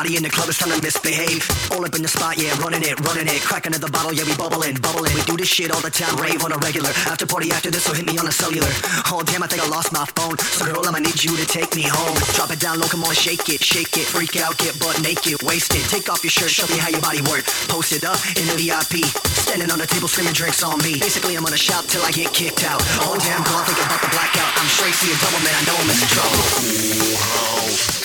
Everybody in the club is trying to misbehave. All up in the spot, yeah, running it, running it. Cracking at the bottle, yeah, we bubbling, bubbling. We do this shit all the time, rave on a regular. After party after this, so hit me on the cellular. Oh, damn, I think I lost my phone. So, girl, I'ma need you to take me home. Drop it down low, come on, shake it, shake it. Freak out, get butt naked, wasted. Take off your shirt, show me how your body work. Post it up in the VIP. Standing on the table, screaming drinks on me. Basically, I'm gonna shout till I get kicked out. Oh, damn, girl, I think about the blackout. I'm straight, see a double, man, I know I'm in trouble. Full house.